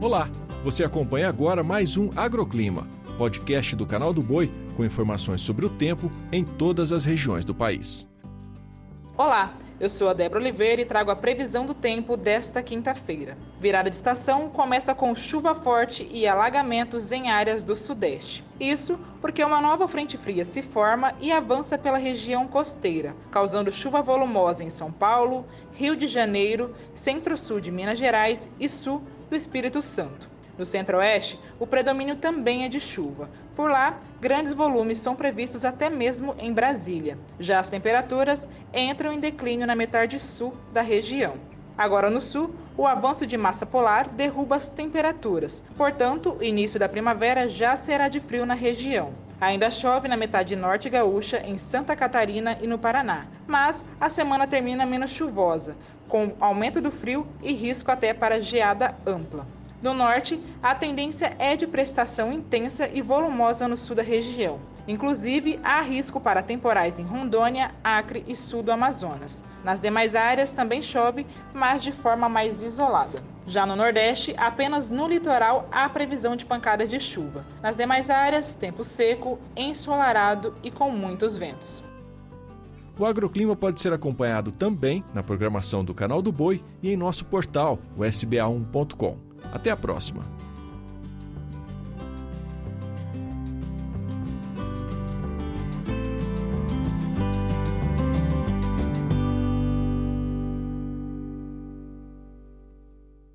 Olá, você acompanha agora mais um Agroclima, podcast do canal do Boi com informações sobre o tempo em todas as regiões do país. Olá, eu sou a Débora Oliveira e trago a previsão do tempo desta quinta-feira. Virada de estação começa com chuva forte e alagamentos em áreas do Sudeste. Isso porque uma nova frente fria se forma e avança pela região costeira, causando chuva volumosa em São Paulo, Rio de Janeiro, centro-sul de Minas Gerais e sul do Espírito Santo. No centro-oeste, o predomínio também é de chuva. Por lá, grandes volumes são previstos até mesmo em Brasília. Já as temperaturas entram em declínio na metade sul da região. Agora no sul, o avanço de massa polar derruba as temperaturas. Portanto, o início da primavera já será de frio na região. Ainda chove na metade norte gaúcha, em Santa Catarina e no Paraná, mas a semana termina menos chuvosa, com aumento do frio e risco até para geada ampla. No norte, a tendência é de prestação intensa e volumosa no sul da região. Inclusive, há risco para temporais em Rondônia, Acre e sul do Amazonas. Nas demais áreas também chove, mas de forma mais isolada. Já no Nordeste, apenas no litoral há previsão de pancadas de chuva. Nas demais áreas, tempo seco, ensolarado e com muitos ventos. O agroclima pode ser acompanhado também na programação do Canal do Boi e em nosso portal, o sba1.com. Até a próxima!